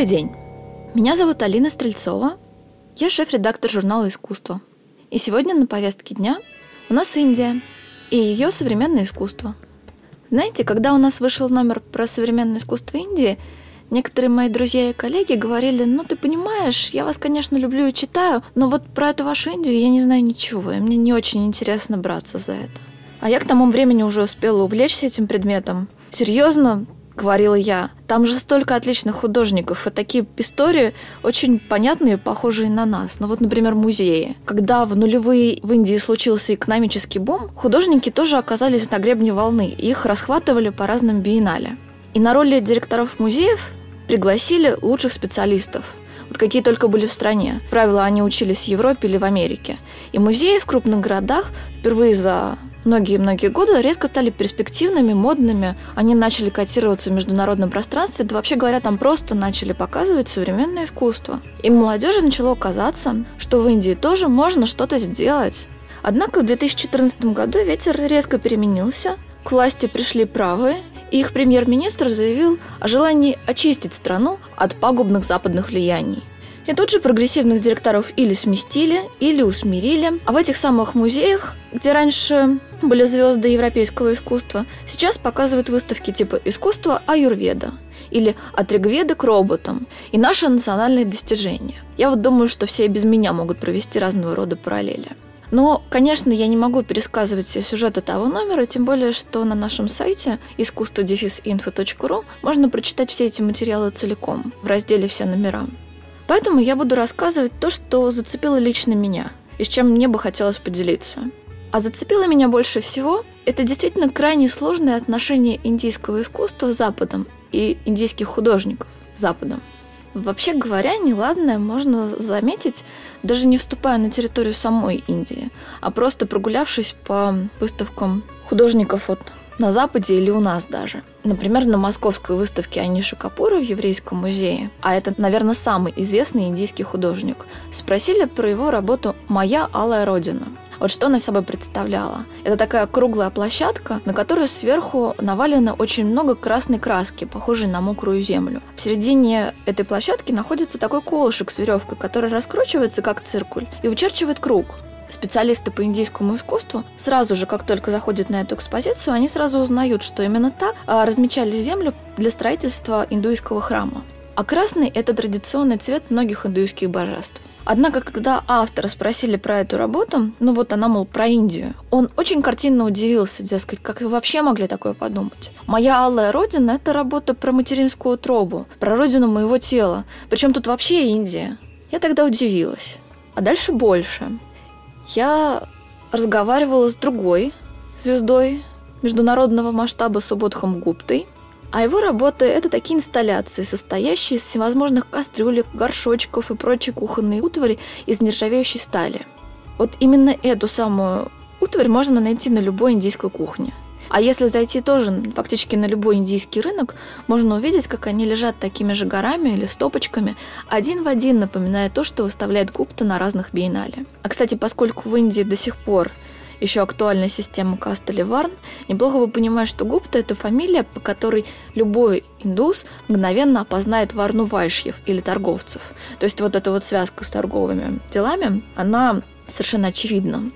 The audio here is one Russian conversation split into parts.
Добрый день! Меня зовут Алина Стрельцова. Я шеф-редактор журнала «Искусство». И сегодня на повестке дня у нас Индия и ее современное искусство. Знаете, когда у нас вышел номер про современное искусство Индии, некоторые мои друзья и коллеги говорили, ну ты понимаешь, я вас, конечно, люблю и читаю, но вот про эту вашу Индию я не знаю ничего, и мне не очень интересно браться за это. А я к тому времени уже успела увлечься этим предметом. Серьезно, говорила я. Там же столько отличных художников, и такие истории очень понятные, похожие на нас. Ну вот, например, музеи. Когда в нулевые в Индии случился экономический бум, художники тоже оказались на гребне волны, их расхватывали по разным биеннале. И на роли директоров музеев пригласили лучших специалистов вот какие только были в стране. Правила они учились в Европе или в Америке. И музеи в крупных городах впервые за многие-многие годы резко стали перспективными, модными. Они начали котироваться в международном пространстве, да вообще говоря, там просто начали показывать современное искусство. И молодежи начало казаться, что в Индии тоже можно что-то сделать. Однако в 2014 году ветер резко переменился, к власти пришли правые, и их премьер-министр заявил о желании очистить страну от пагубных западных влияний. И тут же прогрессивных директоров или сместили, или усмирили. А в этих самых музеях, где раньше были звезды европейского искусства, сейчас показывают выставки типа «Искусство аюрведа» или «От ригведы к роботам» и наши национальные достижения. Я вот думаю, что все без меня могут провести разного рода параллели. Но, конечно, я не могу пересказывать все сюжеты того номера, тем более, что на нашем сайте искусство-info.ru можно прочитать все эти материалы целиком в разделе «Все номера». Поэтому я буду рассказывать то, что зацепило лично меня и с чем мне бы хотелось поделиться. А зацепило меня больше всего это действительно крайне сложное отношение индийского искусства с Западом и индийских художников с Западом. Вообще говоря, неладное можно заметить, даже не вступая на территорию самой Индии, а просто прогулявшись по выставкам художников от на Западе или у нас даже. Например, на московской выставке Аниши Капура в Еврейском музее, а это, наверное, самый известный индийский художник, спросили про его работу «Моя алая родина». Вот что она собой представляла? Это такая круглая площадка, на которой сверху навалено очень много красной краски, похожей на мокрую землю. В середине этой площадки находится такой колышек с веревкой, который раскручивается как циркуль и вычерчивает круг специалисты по индийскому искусству сразу же, как только заходят на эту экспозицию, они сразу узнают, что именно так а, размечали землю для строительства индуистского храма. А красный – это традиционный цвет многих индуистских божеств. Однако, когда автора спросили про эту работу, ну вот она, мол, про Индию, он очень картинно удивился, дескать, как вы вообще могли такое подумать? «Моя алая родина» – это работа про материнскую утробу, про родину моего тела. Причем тут вообще Индия. Я тогда удивилась. А дальше больше. Я разговаривала с другой звездой международного масштаба Субботхом Гуптой – а его работы – это такие инсталляции, состоящие из всевозможных кастрюлек, горшочков и прочей кухонной утвари из нержавеющей стали. Вот именно эту самую утварь можно найти на любой индийской кухне. А если зайти тоже фактически на любой индийский рынок, можно увидеть, как они лежат такими же горами или стопочками, один в один напоминая то, что выставляет Гупта на разных биеннале. А, кстати, поскольку в Индии до сих пор еще актуальная система каста Леварн, неплохо бы понимать, что Гупта – это фамилия, по которой любой индус мгновенно опознает Варну Вайшьев или торговцев. То есть вот эта вот связка с торговыми делами, она совершенно очевидна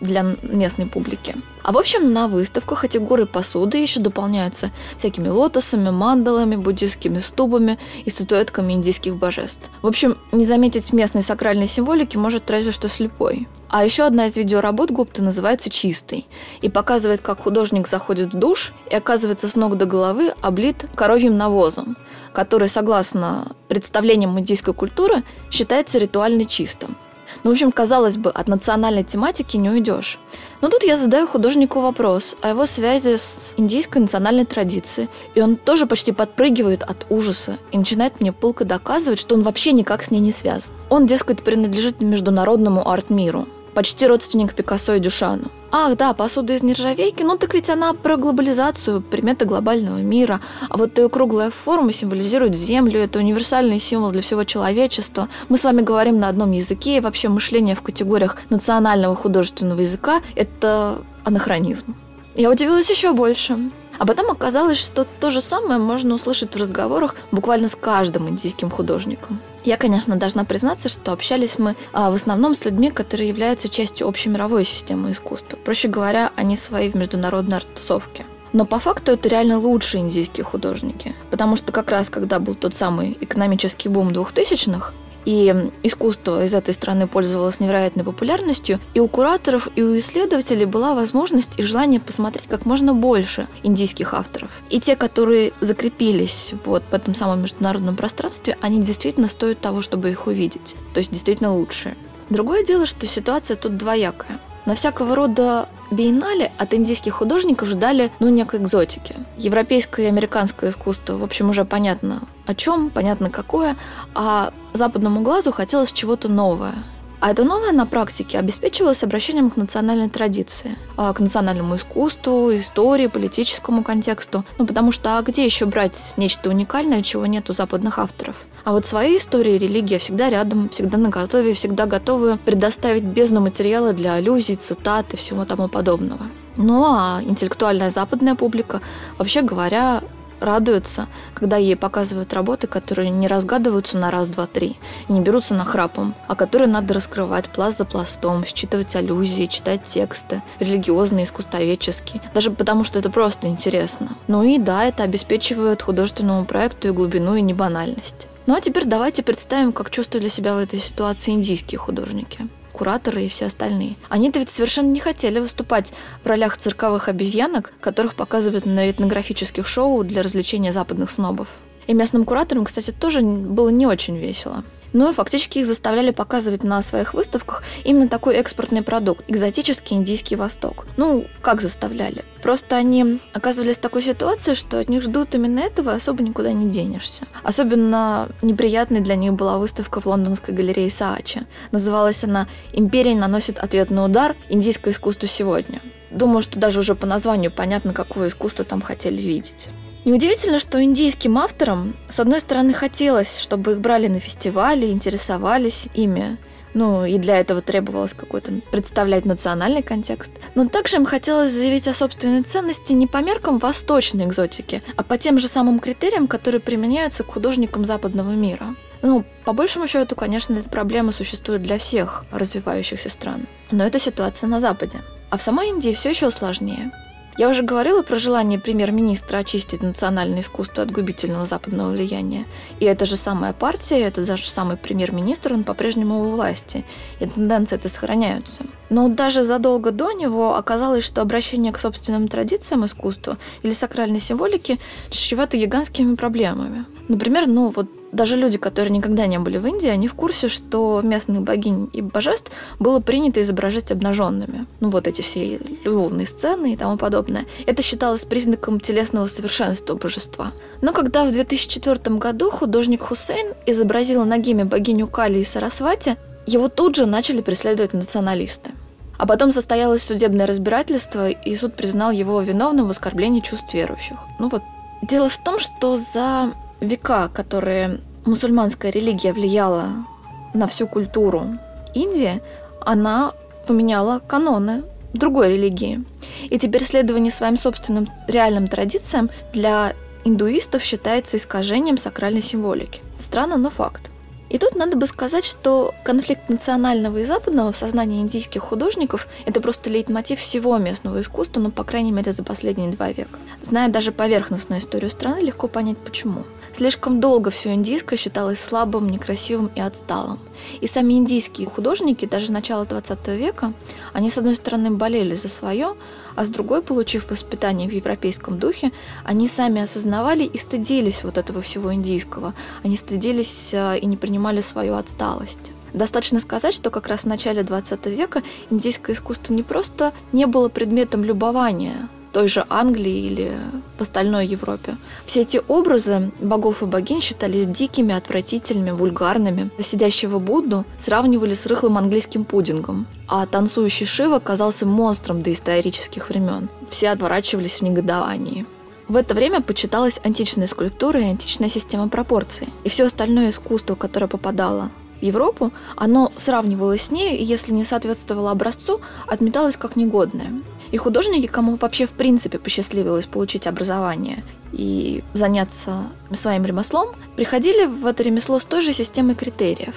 для местной публики. А в общем, на выставках эти горы посуды еще дополняются всякими лотосами, мандалами, буддийскими стубами и статуэтками индийских божеств. В общем, не заметить местной сакральной символики может разве что слепой. А еще одна из видеоработ Гупты называется «Чистый» и показывает, как художник заходит в душ и оказывается с ног до головы облит коровьим навозом, который, согласно представлениям индийской культуры, считается ритуально чистым. Ну, в общем, казалось бы, от национальной тематики не уйдешь. Но тут я задаю художнику вопрос о его связи с индийской национальной традицией, и он тоже почти подпрыгивает от ужаса и начинает мне пылко доказывать, что он вообще никак с ней не связан. Он, дескать, принадлежит международному арт-миру – почти родственник Пикассо и Дюшану. Ах, да, посуда из нержавейки, ну так ведь она про глобализацию, примета глобального мира. А вот ее круглая форма символизирует Землю, это универсальный символ для всего человечества. Мы с вами говорим на одном языке, и вообще мышление в категориях национального художественного языка – это анахронизм. Я удивилась еще больше. А потом оказалось, что то же самое можно услышать в разговорах буквально с каждым индийским художником. Я, конечно, должна признаться, что общались мы а, в основном с людьми, которые являются частью общемировой системы искусства. Проще говоря, они свои в международной артусовке. Но по факту это реально лучшие индийские художники. Потому что как раз когда был тот самый экономический бум двухтысячных, и искусство из этой страны пользовалось невероятной популярностью, и у кураторов, и у исследователей была возможность и желание посмотреть как можно больше индийских авторов. И те, которые закрепились вот в этом самом международном пространстве, они действительно стоят того, чтобы их увидеть. То есть действительно лучшие. Другое дело, что ситуация тут двоякая. На всякого рода биеннале от индийских художников ждали, ну, некой экзотики. Европейское и американское искусство, в общем, уже понятно о чем, понятно какое, а западному глазу хотелось чего-то новое. А это новое на практике обеспечивалось обращением к национальной традиции, а, к национальному искусству, истории, политическому контексту. Ну, потому что а где еще брать нечто уникальное, чего нет у западных авторов? А вот свои истории религия всегда рядом, всегда наготове, всегда готовы предоставить бездну материала для аллюзий, цитат и всего тому подобного. Ну а интеллектуальная западная публика, вообще говоря, радуется, когда ей показывают работы, которые не разгадываются на раз, два, три и не берутся на храпом, а которые надо раскрывать пласт за пластом, считывать аллюзии, читать тексты, религиозные, искусствоведческие, даже потому что это просто интересно. Ну и да, это обеспечивает художественному проекту и глубину, и небанальность. Ну а теперь давайте представим, как чувствовали себя в этой ситуации индийские художники кураторы и все остальные. Они-то ведь совершенно не хотели выступать в ролях цирковых обезьянок, которых показывают на этнографических шоу для развлечения западных снобов. И местным кураторам, кстати, тоже было не очень весело. Ну и фактически их заставляли показывать на своих выставках именно такой экспортный продукт – экзотический индийский Восток. Ну, как заставляли? Просто они оказывались в такой ситуации, что от них ждут именно этого, и особо никуда не денешься. Особенно неприятной для них была выставка в лондонской галерее Саачи. Называлась она «Империя наносит ответный удар. Индийское искусство сегодня». Думаю, что даже уже по названию понятно, какое искусство там хотели видеть. Неудивительно, что индийским авторам, с одной стороны, хотелось, чтобы их брали на фестивали, интересовались ими, ну, и для этого требовалось какой-то представлять национальный контекст. Но также им хотелось заявить о собственной ценности не по меркам восточной экзотики, а по тем же самым критериям, которые применяются к художникам западного мира. Ну, по большему счету, конечно, эта проблема существует для всех развивающихся стран. Но это ситуация на Западе. А в самой Индии все еще сложнее. Я уже говорила про желание премьер-министра очистить национальное искусство от губительного западного влияния. И эта же самая партия, это даже самый премьер-министр, он по-прежнему у власти. И тенденции это сохраняются. Но даже задолго до него оказалось, что обращение к собственным традициям искусства или сакральной символике чревато гигантскими проблемами. Например, ну вот даже люди, которые никогда не были в Индии, они в курсе, что местных богинь и божеств было принято изображать обнаженными. Ну вот эти все любовные сцены и тому подобное. Это считалось признаком телесного совершенства божества. Но когда в 2004 году художник Хусейн изобразил ногими богиню Кали и Сарасвати, его тут же начали преследовать националисты. А потом состоялось судебное разбирательство, и суд признал его виновным в оскорблении чувств верующих. Ну вот. Дело в том, что за века, которые мусульманская религия влияла на всю культуру Индии, она поменяла каноны другой религии. И теперь следование своим собственным реальным традициям для индуистов считается искажением сакральной символики. Странно, но факт. И тут надо бы сказать, что конфликт национального и западного в сознании индийских художников – это просто лейтмотив всего местного искусства, ну, по крайней мере, за последние два века. Зная даже поверхностную историю страны, легко понять, почему. Слишком долго все индийское считалось слабым, некрасивым и отсталым. И сами индийские художники, даже начала 20 века, они, с одной стороны, болели за свое, а с другой, получив воспитание в европейском духе, они сами осознавали и стыдились вот этого всего индийского. Они стыдились э, и не принимали свою отсталость. Достаточно сказать, что как раз в начале 20 века индийское искусство не просто не было предметом любования той же Англии или в остальной Европе. Все эти образы богов и богинь считались дикими, отвратительными, вульгарными. Сидящего Будду сравнивали с рыхлым английским пудингом, а танцующий Шива казался монстром доисторических времен. Все отворачивались в негодовании. В это время почиталась античная скульптура и античная система пропорций. И все остальное искусство, которое попадало в Европу, оно сравнивалось с ней, и если не соответствовало образцу, отметалось как негодное. И художники, кому вообще в принципе посчастливилось получить образование и заняться своим ремеслом, приходили в это ремесло с той же системой критериев.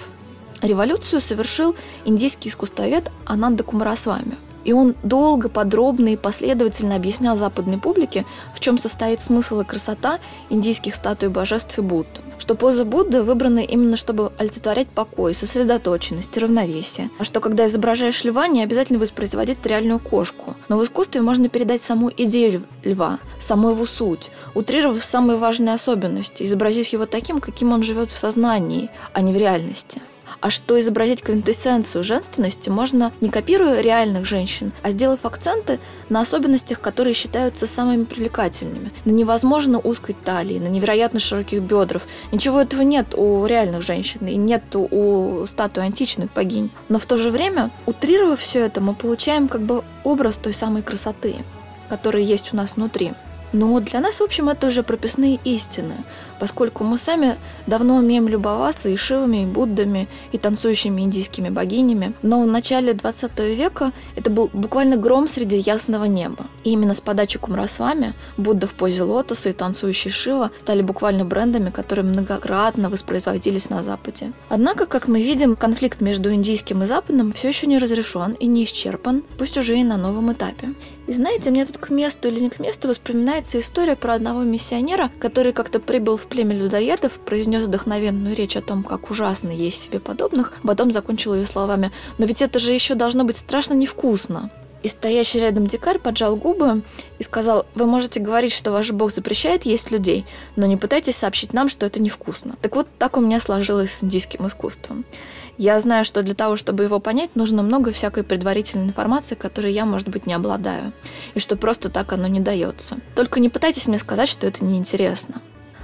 Революцию совершил индийский искусствовед Ананда Кумарасвами – и он долго, подробно и последовательно объяснял западной публике, в чем состоит смысл и красота индийских статуй божеств и Будд. Что поза Будды выбраны именно чтобы олицетворять покой, сосредоточенность равновесие. А что когда изображаешь льва, не обязательно воспроизводить реальную кошку. Но в искусстве можно передать саму идею льва, саму его суть, утрировав самые важные особенности, изобразив его таким, каким он живет в сознании, а не в реальности а что изобразить квинтэссенцию женственности можно не копируя реальных женщин, а сделав акценты на особенностях, которые считаются самыми привлекательными. На невозможно узкой талии, на невероятно широких бедрах. Ничего этого нет у реальных женщин и нет у статуи античных богинь. Но в то же время, утрировав все это, мы получаем как бы образ той самой красоты, которая есть у нас внутри. Но для нас, в общем, это уже прописные истины, поскольку мы сами давно умеем любоваться и Шивами, и Буддами, и танцующими индийскими богинями. Но в начале 20 века это был буквально гром среди ясного неба. И именно с подачи Кумрасвами Будда в позе лотоса и танцующий Шива стали буквально брендами, которые многократно воспроизводились на Западе. Однако, как мы видим, конфликт между индийским и западным все еще не разрешен и не исчерпан, пусть уже и на новом этапе. И знаете, мне тут к месту или не к месту воспоминается история про одного миссионера, который как-то прибыл в племя людоедов, произнес вдохновенную речь о том, как ужасно есть себе подобных, потом закончил ее словами «Но ведь это же еще должно быть страшно невкусно». И стоящий рядом дикарь поджал губы и сказал, вы можете говорить, что ваш бог запрещает есть людей, но не пытайтесь сообщить нам, что это невкусно. Так вот, так у меня сложилось с индийским искусством. Я знаю, что для того, чтобы его понять, нужно много всякой предварительной информации, которой я, может быть, не обладаю. И что просто так оно не дается. Только не пытайтесь мне сказать, что это неинтересно.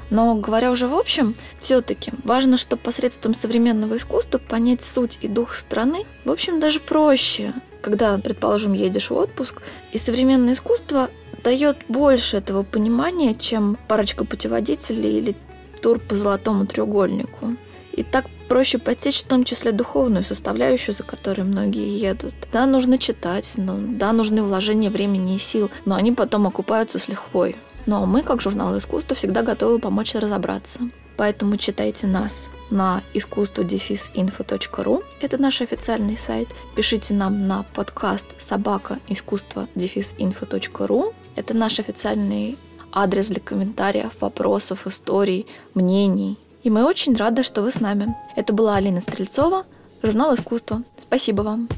Но говоря уже в общем, все-таки важно, что посредством современного искусства понять суть и дух страны, в общем, даже проще, когда, предположим, едешь в отпуск, и современное искусство дает больше этого понимания, чем парочка путеводителей или тур по золотому треугольнику. И так проще постичь в том числе духовную составляющую, за которой многие едут. Да, нужно читать, но, да, нужны вложения времени и сил, но они потом окупаются с лихвой. Но мы, как журнал искусства, всегда готовы помочь разобраться. Поэтому читайте нас на искусство info.ru. Это наш официальный сайт. Пишите нам на подкаст собака искусство info.ru. Это наш официальный адрес для комментариев, вопросов, историй, мнений. И мы очень рады, что вы с нами. Это была Алина Стрельцова, журнал искусства. Спасибо вам.